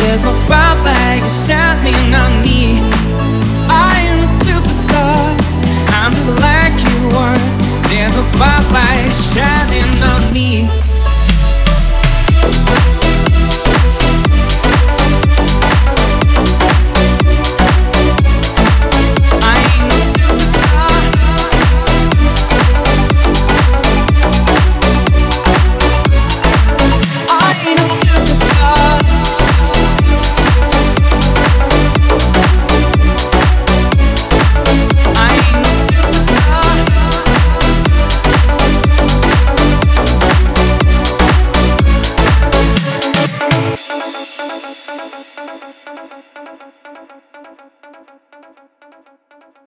There's no spotlight shining on me Thank you.